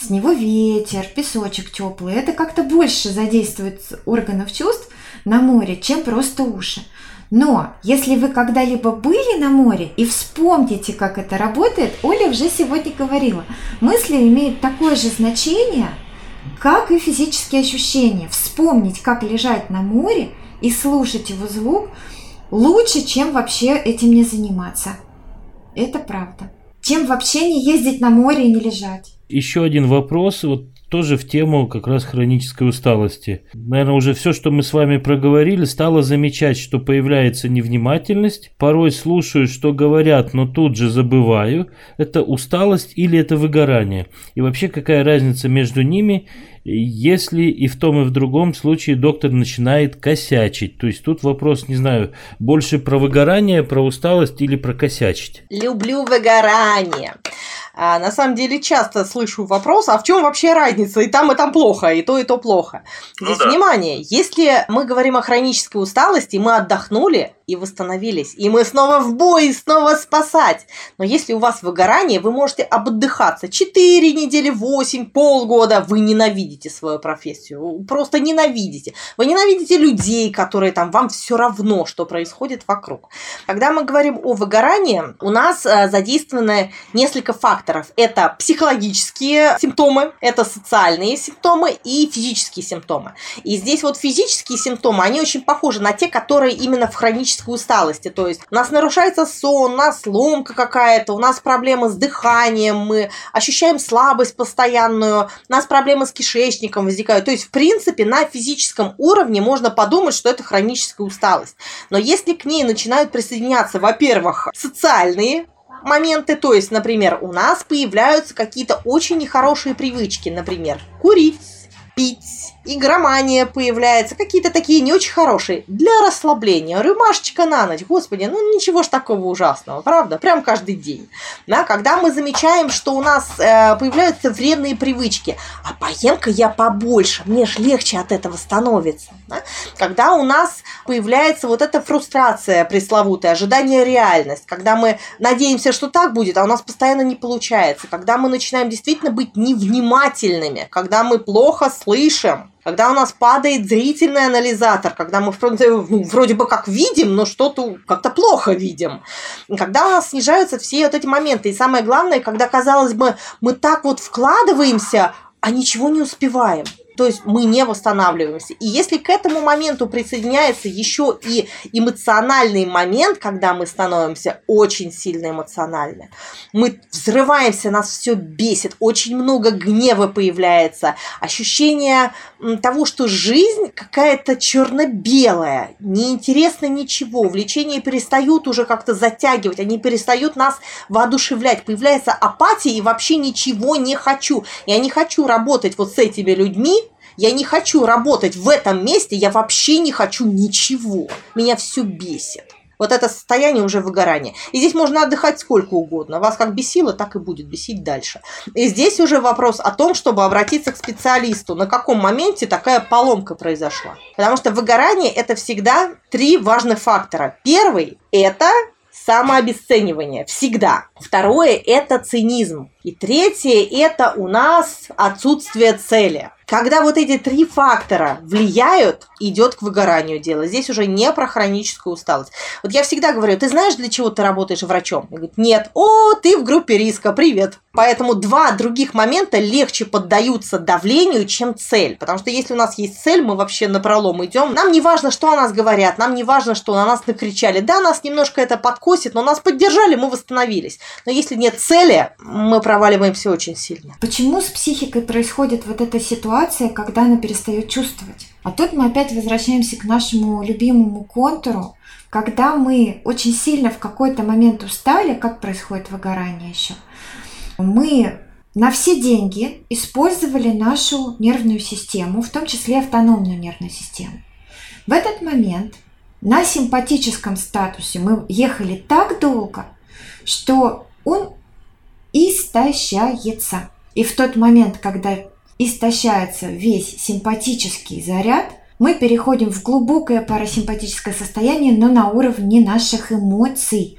с него ветер, песочек теплый. Это как-то больше задействует органов чувств на море, чем просто уши. Но если вы когда-либо были на море и вспомните, как это работает, Оля уже сегодня говорила, мысли имеют такое же значение, как и физические ощущения. Вспомнить, как лежать на море и слушать его звук лучше, чем вообще этим не заниматься. Это правда. Чем вообще не ездить на море и не лежать еще один вопрос, вот тоже в тему как раз хронической усталости. Наверное, уже все, что мы с вами проговорили, стало замечать, что появляется невнимательность. Порой слушаю, что говорят, но тут же забываю. Это усталость или это выгорание? И вообще, какая разница между ними, если и в том, и в другом случае доктор начинает косячить? То есть тут вопрос, не знаю, больше про выгорание, про усталость или про косячить? Люблю выгорание. А, на самом деле часто слышу вопрос, а в чем вообще разница? И там, и там плохо, и то, и то плохо. Ну Здесь ну, да. внимание, если мы говорим о хронической усталости, мы отдохнули, и восстановились. И мы снова в бой, снова спасать. Но если у вас выгорание, вы можете обдыхаться 4 недели, 8, полгода. Вы ненавидите свою профессию. Просто ненавидите. Вы ненавидите людей, которые там, вам все равно, что происходит вокруг. Когда мы говорим о выгорании, у нас э, задействованы несколько факторов. Это психологические симптомы, это социальные симптомы и физические симптомы. И здесь вот физические симптомы, они очень похожи на те, которые именно в хроническом хронической усталости. То есть у нас нарушается сон, у нас ломка какая-то, у нас проблемы с дыханием, мы ощущаем слабость постоянную, у нас проблемы с кишечником возникают. То есть, в принципе, на физическом уровне можно подумать, что это хроническая усталость. Но если к ней начинают присоединяться, во-первых, социальные моменты, то есть, например, у нас появляются какие-то очень нехорошие привычки, например, курить, пить, игромания появляется, какие-то такие не очень хорошие. Для расслабления, рюмашечка на ночь, господи, ну ничего ж такого ужасного, правда? Прям каждый день. Да, когда мы замечаем, что у нас э, появляются вредные привычки, а поем-ка я побольше, мне ж легче от этого становится. Да? Когда у нас появляется вот эта фрустрация пресловутая, ожидание реальность, когда мы надеемся, что так будет, а у нас постоянно не получается, когда мы начинаем действительно быть невнимательными, когда мы плохо слышим, когда у нас падает зрительный анализатор, когда мы ну, вроде бы как видим, но что-то как-то плохо видим, когда у нас снижаются все вот эти моменты. И самое главное, когда, казалось бы, мы так вот вкладываемся, а ничего не успеваем. То есть мы не восстанавливаемся. И если к этому моменту присоединяется еще и эмоциональный момент, когда мы становимся очень сильно эмоциональны, мы взрываемся, нас все бесит, очень много гнева появляется, ощущение того, что жизнь какая-то черно-белая, неинтересно ничего, увлечения перестают уже как-то затягивать, они перестают нас воодушевлять, появляется апатия и вообще ничего не хочу. Я не хочу работать вот с этими людьми, я не хочу работать в этом месте, я вообще не хочу ничего. Меня все бесит. Вот это состояние уже выгорания. И здесь можно отдыхать сколько угодно. Вас как бесило, так и будет бесить дальше. И здесь уже вопрос о том, чтобы обратиться к специалисту. На каком моменте такая поломка произошла. Потому что выгорание – это всегда три важных фактора. Первый – это самообесценивание. Всегда. Второе – это цинизм. И третье – это у нас отсутствие цели. Когда вот эти три фактора влияют, идет к выгоранию дело. Здесь уже не про хроническую усталость. Вот я всегда говорю, ты знаешь, для чего ты работаешь врачом? Я говорю, нет. О, ты в группе риска, привет. Поэтому два других момента легче поддаются давлению, чем цель. Потому что если у нас есть цель, мы вообще на пролом идем. Нам не важно, что о нас говорят, нам не важно, что на нас накричали. Да, нас немножко это подкосит, но нас поддержали, мы восстановились. Но если нет цели, мы проваливаемся очень сильно. Почему с психикой происходит вот эта ситуация? Ситуация, когда она перестает чувствовать. А тут мы опять возвращаемся к нашему любимому контуру, когда мы очень сильно в какой-то момент устали, как происходит выгорание еще, мы на все деньги использовали нашу нервную систему, в том числе автономную нервную систему. В этот момент на симпатическом статусе мы ехали так долго, что он истощается. И в тот момент, когда истощается весь симпатический заряд, мы переходим в глубокое парасимпатическое состояние, но на уровне наших эмоций.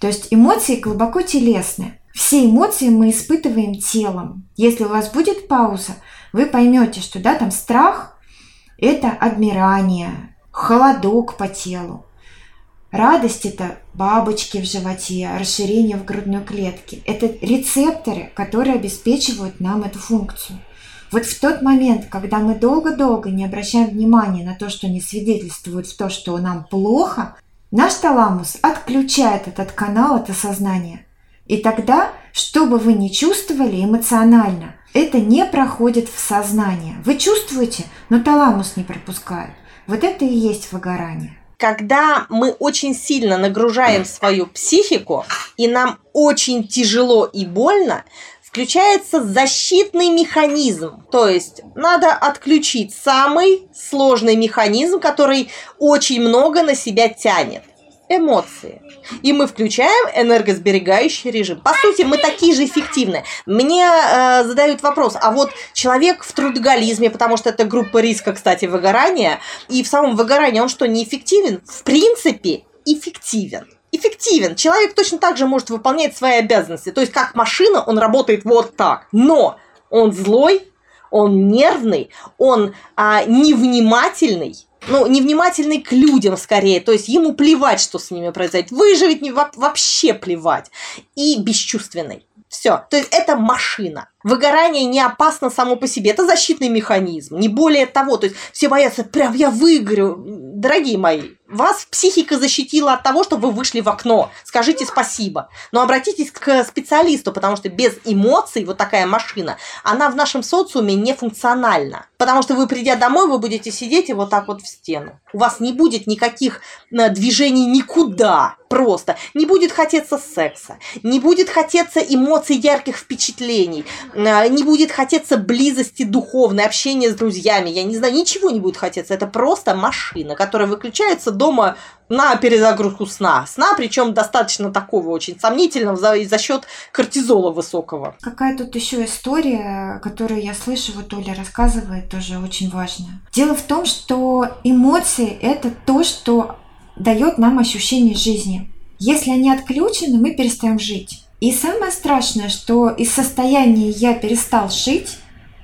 То есть эмоции глубоко телесные. Все эмоции мы испытываем телом. Если у вас будет пауза, вы поймете, что да, там страх – это адмирание, холодок по телу. Радость – это бабочки в животе, расширение в грудной клетке. Это рецепторы, которые обеспечивают нам эту функцию – вот в тот момент, когда мы долго-долго не обращаем внимания на то, что не свидетельствует в то, что нам плохо, наш таламус отключает этот канал от осознания. И тогда, что бы вы ни чувствовали эмоционально, это не проходит в сознание. Вы чувствуете, но таламус не пропускает. Вот это и есть выгорание когда мы очень сильно нагружаем свою психику, и нам очень тяжело и больно, включается защитный механизм. То есть надо отключить самый сложный механизм, который очень много на себя тянет. эмоции. И мы включаем энергосберегающий режим. По сути, мы такие же эффективны. Мне э, задают вопрос, а вот человек в трудоголизме, потому что это группа риска, кстати, выгорания, и в самом выгорании он что, неэффективен? В принципе, эффективен эффективен. Человек точно так же может выполнять свои обязанности. То есть, как машина, он работает вот так. Но он злой, он нервный, он а, невнимательный, ну, невнимательный к людям скорее, то есть ему плевать, что с ними произойдет, выживет не, вообще плевать, и бесчувственный. Все. То есть это машина. Выгорание не опасно само по себе. Это защитный механизм. Не более того. То есть все боятся, прям я выгорю. Дорогие мои, вас психика защитила от того, что вы вышли в окно. Скажите спасибо. Но обратитесь к специалисту, потому что без эмоций вот такая машина, она в нашем социуме не функциональна. Потому что вы, придя домой, вы будете сидеть и вот так вот в стену. У вас не будет никаких э, движений никуда. Просто. Не будет хотеться секса. Не будет хотеться эмоций, ярких впечатлений. Э, не будет хотеться близости духовной, общения с друзьями. Я не знаю, ничего не будет хотеться. Это просто машина, которая выключается до дома на перезагрузку сна. Сна, причем достаточно такого очень сомнительного за, за счет кортизола высокого. Какая тут еще история, которую я слышу, вот Оля рассказывает, тоже очень важная. Дело в том, что эмоции – это то, что дает нам ощущение жизни. Если они отключены, мы перестаем жить. И самое страшное, что из состояния «я перестал жить»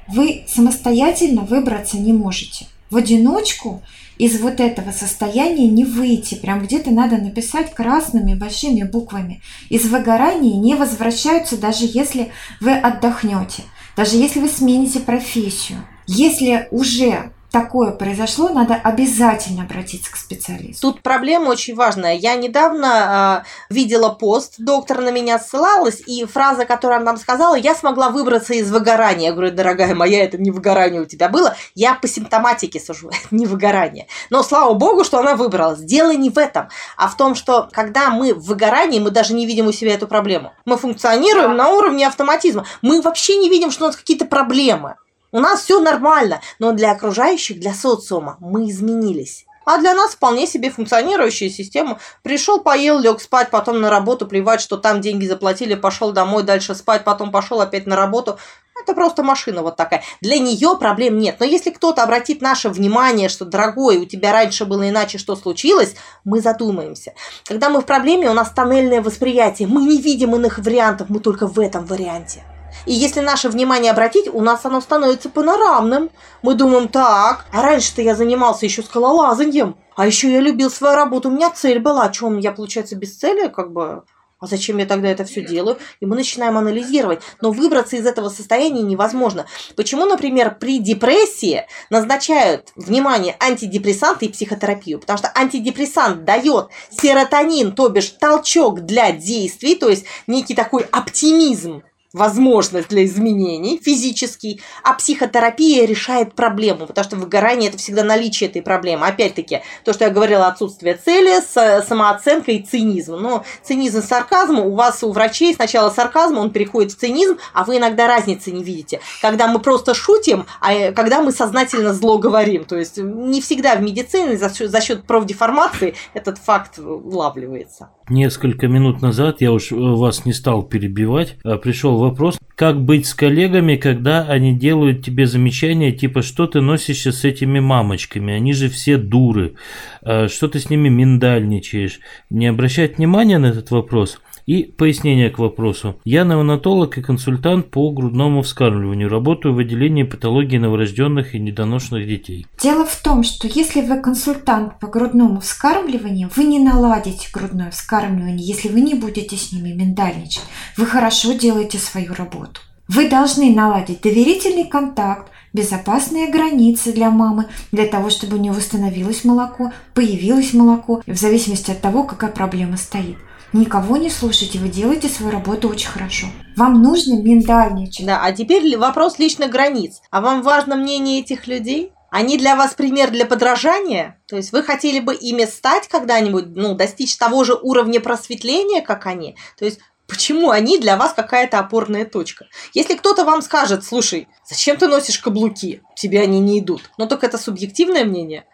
вы самостоятельно выбраться не можете. В одиночку из вот этого состояния не выйти. Прям где-то надо написать красными большими буквами. Из выгорания не возвращаются, даже если вы отдохнете, даже если вы смените профессию. Если уже такое произошло, надо обязательно обратиться к специалисту. Тут проблема очень важная. Я недавно э, видела пост, доктор на меня ссылалась, и фраза, которую она нам сказала, я смогла выбраться из выгорания. Я говорю, дорогая моя, это не выгорание у тебя было. Я по симптоматике сужу, не выгорание. Но слава богу, что она выбралась. Дело не в этом, а в том, что когда мы в выгорании, мы даже не видим у себя эту проблему. Мы функционируем на уровне автоматизма. Мы вообще не видим, что у нас какие-то проблемы. У нас все нормально, но для окружающих, для социума мы изменились. А для нас вполне себе функционирующая система. Пришел, поел, лег спать, потом на работу, плевать, что там деньги заплатили, пошел домой, дальше спать, потом пошел опять на работу. Это просто машина вот такая. Для нее проблем нет. Но если кто-то обратит наше внимание, что, дорогой, у тебя раньше было иначе, что случилось, мы задумаемся. Когда мы в проблеме, у нас тоннельное восприятие. Мы не видим иных вариантов, мы только в этом варианте. И если наше внимание обратить, у нас оно становится панорамным. Мы думаем, так, а раньше-то я занимался еще скалолазанием, а еще я любил свою работу, у меня цель была, о чем я, получается, без цели, как бы, а зачем я тогда это все делаю? И мы начинаем анализировать. Но выбраться из этого состояния невозможно. Почему, например, при депрессии назначают, внимание, антидепрессанты и психотерапию? Потому что антидепрессант дает серотонин, то бишь толчок для действий, то есть некий такой оптимизм возможность для изменений физический, а психотерапия решает проблему, потому что выгорание это всегда наличие этой проблемы. Опять-таки, то, что я говорила, отсутствие цели, самооценка и цинизм. Но цинизм сарказм у вас, у врачей сначала сарказм, он переходит в цинизм, а вы иногда разницы не видите. Когда мы просто шутим, а когда мы сознательно зло говорим. То есть не всегда в медицине за счет, за счет профдеформации этот факт улавливается. Несколько минут назад я уж вас не стал перебивать, а пришел вопрос, как быть с коллегами, когда они делают тебе замечания, типа, что ты носишься с этими мамочками, они же все дуры, а что ты с ними миндальничаешь. Не обращать внимания на этот вопрос – и пояснение к вопросу. Я неонатолог и консультант по грудному вскармливанию. Работаю в отделении патологии новорожденных и недоношенных детей. Дело в том, что если вы консультант по грудному вскармливанию, вы не наладите грудное вскармливание, если вы не будете с ними миндальничать. Вы хорошо делаете свою работу. Вы должны наладить доверительный контакт, безопасные границы для мамы, для того, чтобы у нее восстановилось молоко, появилось молоко, в зависимости от того, какая проблема стоит. Никого не слушайте, вы делаете свою работу очень хорошо. Вам нужно миндальничать. Да, а теперь вопрос личных границ. А вам важно мнение этих людей? Они для вас пример для подражания? То есть вы хотели бы ими стать когда-нибудь, ну, достичь того же уровня просветления, как они? То есть почему они для вас какая-то опорная точка? Если кто-то вам скажет, слушай, зачем ты носишь каблуки? Тебе они не идут. Но только это субъективное мнение.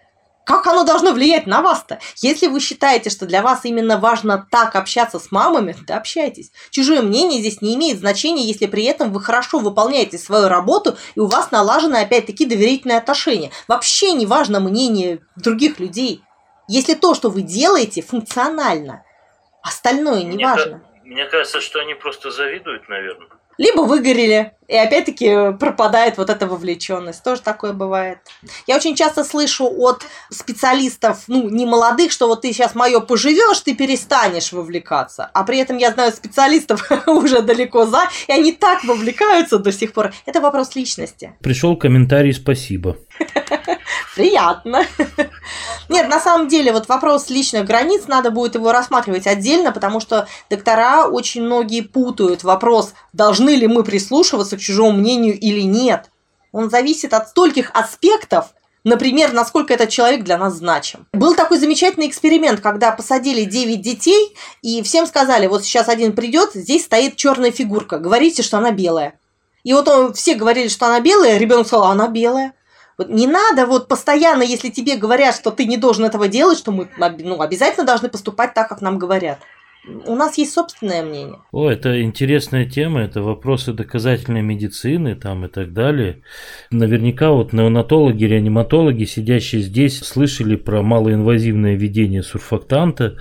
Как оно должно влиять на вас-то? Если вы считаете, что для вас именно важно так общаться с мамами, да общайтесь. Чужое мнение здесь не имеет значения, если при этом вы хорошо выполняете свою работу и у вас налажены опять-таки доверительные отношения. Вообще не важно мнение других людей. Если то, что вы делаете, функционально, остальное не мне важно. Мне кажется, что они просто завидуют, наверное либо выгорели, и опять-таки пропадает вот эта вовлеченность. Тоже такое бывает. Я очень часто слышу от специалистов, ну, не молодых, что вот ты сейчас мое поживешь, ты перестанешь вовлекаться. А при этом я знаю специалистов уже далеко за, и они так вовлекаются до сих пор. Это вопрос личности. Пришел комментарий «Спасибо». Приятно. Нет, на самом деле, вот вопрос личных границ, надо будет его рассматривать отдельно, потому что доктора очень многие путают вопрос, должны ли мы прислушиваться к чужому мнению или нет. Он зависит от стольких аспектов, Например, насколько этот человек для нас значим. Был такой замечательный эксперимент, когда посадили 9 детей, и всем сказали, вот сейчас один придет, здесь стоит черная фигурка, говорите, что она белая. И вот он, все говорили, что она белая, ребенок сказал, она белая. Вот не надо вот постоянно, если тебе говорят, что ты не должен этого делать, что мы ну, обязательно должны поступать так, как нам говорят у нас есть собственное мнение. О, это интересная тема, это вопросы доказательной медицины там и так далее. Наверняка вот неонатологи, реаниматологи, сидящие здесь, слышали про малоинвазивное введение сурфактанта,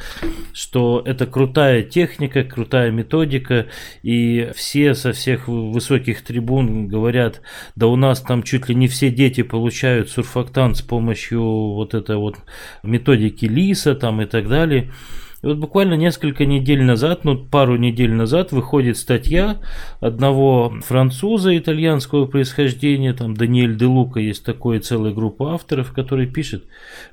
что это крутая техника, крутая методика, и все со всех высоких трибун говорят, да у нас там чуть ли не все дети получают сурфактант с помощью вот этой вот методики ЛИСа там и так далее. И вот буквально несколько недель назад, ну пару недель назад выходит статья одного француза итальянского происхождения, там Даниэль де Лука есть такой целая группа авторов, который пишет,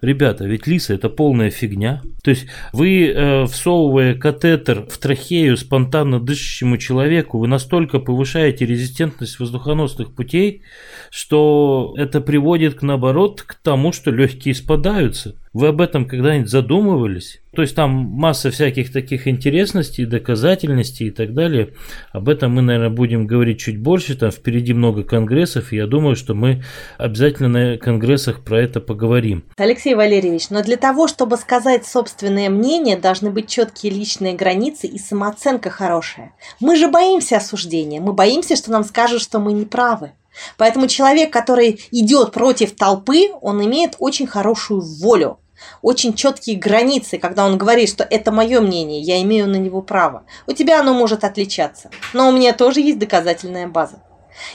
ребята, ведь лиса это полная фигня. То есть вы, э, всовывая катетер в трахею спонтанно дышащему человеку, вы настолько повышаете резистентность воздухоносных путей, что это приводит к наоборот к тому, что легкие спадаются. Вы об этом когда-нибудь задумывались? То есть там масса всяких таких интересностей, доказательностей и так далее. Об этом мы, наверное, будем говорить чуть больше. Там впереди много конгрессов, и я думаю, что мы обязательно на конгрессах про это поговорим. Алексей Валерьевич, но для того, чтобы сказать собственное мнение, должны быть четкие личные границы и самооценка хорошая. Мы же боимся осуждения, мы боимся, что нам скажут, что мы не правы. Поэтому человек, который идет против толпы, он имеет очень хорошую волю очень четкие границы, когда он говорит, что это мое мнение, я имею на него право. У тебя оно может отличаться, но у меня тоже есть доказательная база.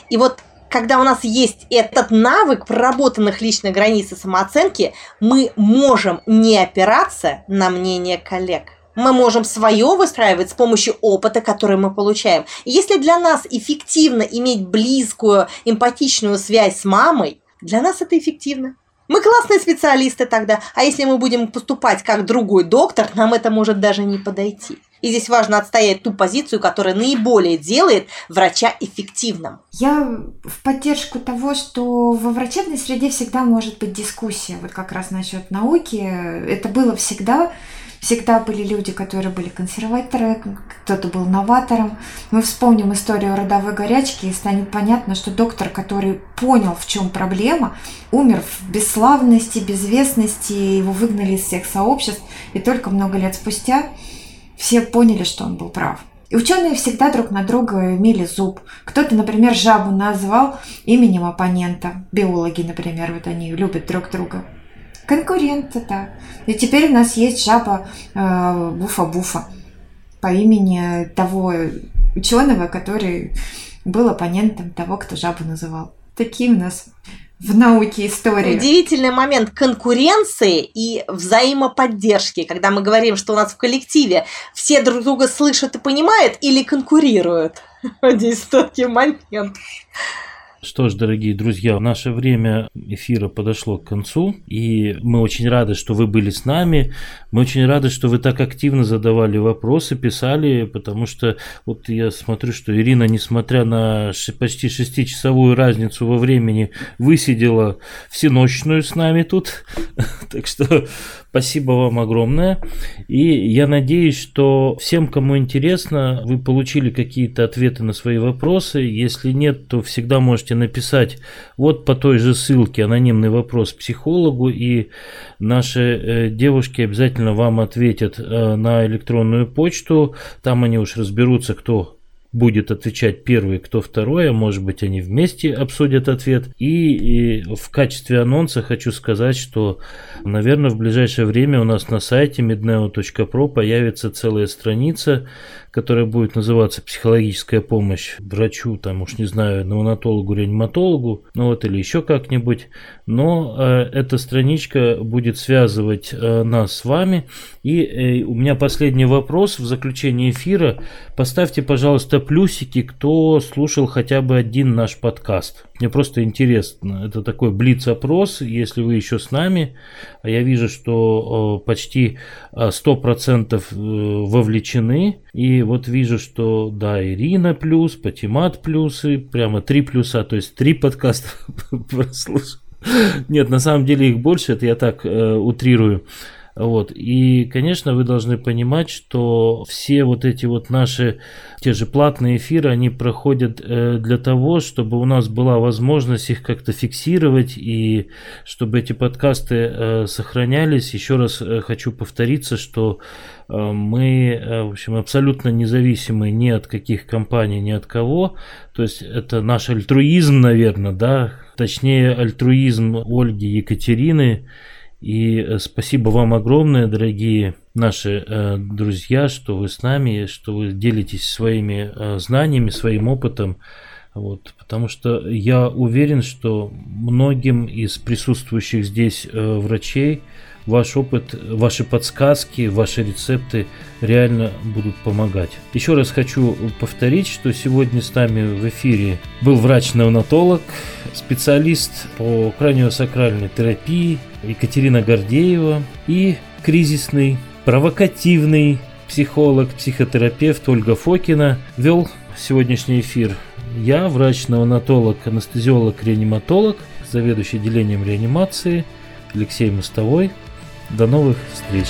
И вот когда у нас есть этот навык проработанных личных границ и самооценки, мы можем не опираться на мнение коллег. Мы можем свое выстраивать с помощью опыта, который мы получаем. И если для нас эффективно иметь близкую, эмпатичную связь с мамой, для нас это эффективно. Мы классные специалисты тогда, а если мы будем поступать как другой доктор, нам это может даже не подойти. И здесь важно отстоять ту позицию, которая наиболее делает врача эффективным. Я в поддержку того, что во врачебной среде всегда может быть дискуссия. Вот как раз насчет науки. Это было всегда. Всегда были люди, которые были консерваторы, кто-то был новатором. Мы вспомним историю родовой горячки, и станет понятно, что доктор, который понял, в чем проблема, умер в бесславности, безвестности, его выгнали из всех сообществ, и только много лет спустя все поняли, что он был прав. И ученые всегда друг на друга имели зуб. Кто-то, например, жабу назвал именем оппонента. Биологи, например, вот они любят друг друга. Конкуренты, да. И теперь у нас есть жаба э, Буфа-Буфа по имени того ученого, который был оппонентом того, кто жабу называл. Такие у нас в науке истории. Удивительный момент конкуренции и взаимоподдержки, когда мы говорим, что у нас в коллективе все друг друга слышат и понимают или конкурируют. Здесь тонкий момент. Что ж, дорогие друзья, наше время эфира подошло к концу, и мы очень рады, что вы были с нами. Мы очень рады, что вы так активно задавали вопросы, писали, потому что вот я смотрю, что Ирина, несмотря на почти шестичасовую разницу во времени, высидела всеночную с нами тут. Так что спасибо вам огромное. И я надеюсь, что всем, кому интересно, вы получили какие-то ответы на свои вопросы. Если нет, то всегда можете можете написать вот по той же ссылке анонимный вопрос психологу, и наши э, девушки обязательно вам ответят э, на электронную почту. Там они уж разберутся, кто будет отвечать первый, кто второй, а может быть они вместе обсудят ответ. И, и в качестве анонса хочу сказать, что, наверное, в ближайшее время у нас на сайте medneo.pro появится целая страница, которая будет называться «Психологическая помощь врачу», там уж не знаю, неонатологу, реаниматологу, ну вот или еще как-нибудь. Но э, эта страничка будет связывать э, нас с вами. И э, у меня последний вопрос в заключении эфира. Поставьте, пожалуйста, плюсики, кто слушал хотя бы один наш подкаст. Мне просто интересно. Это такой блиц-опрос, если вы еще с нами. Я вижу, что почти 100% вовлечены. И вот вижу, что да, Ирина плюс, Патимат плюс, и прямо три плюса, то есть три подкаста прослушал. Нет, на самом деле их больше, это я так э, утрирую. Вот. И, конечно, вы должны понимать, что все вот эти вот наши, те же платные эфиры, они проходят э, для того, чтобы у нас была возможность их как-то фиксировать и чтобы эти подкасты э, сохранялись. Еще раз э, хочу повториться, что мы, в общем, абсолютно независимы ни от каких компаний, ни от кого. То есть это наш альтруизм, наверное, да, точнее альтруизм Ольги Екатерины и э, спасибо вам огромное, дорогие наши э, друзья, что вы с нами, что вы делитесь своими э, знаниями, своим опытом. Вот, потому что я уверен, что многим из присутствующих здесь э, врачей ваш опыт, ваши подсказки, ваши рецепты реально будут помогать. Еще раз хочу повторить, что сегодня с нами в эфире был врач-неонатолог, специалист по краниосакральной терапии, Екатерина Гордеева и кризисный, провокативный психолог, психотерапевт Ольга Фокина вел сегодняшний эфир. Я, врач-неонатолог, анестезиолог, реаниматолог, заведующий отделением реанимации Алексей Мостовой. До новых встреч!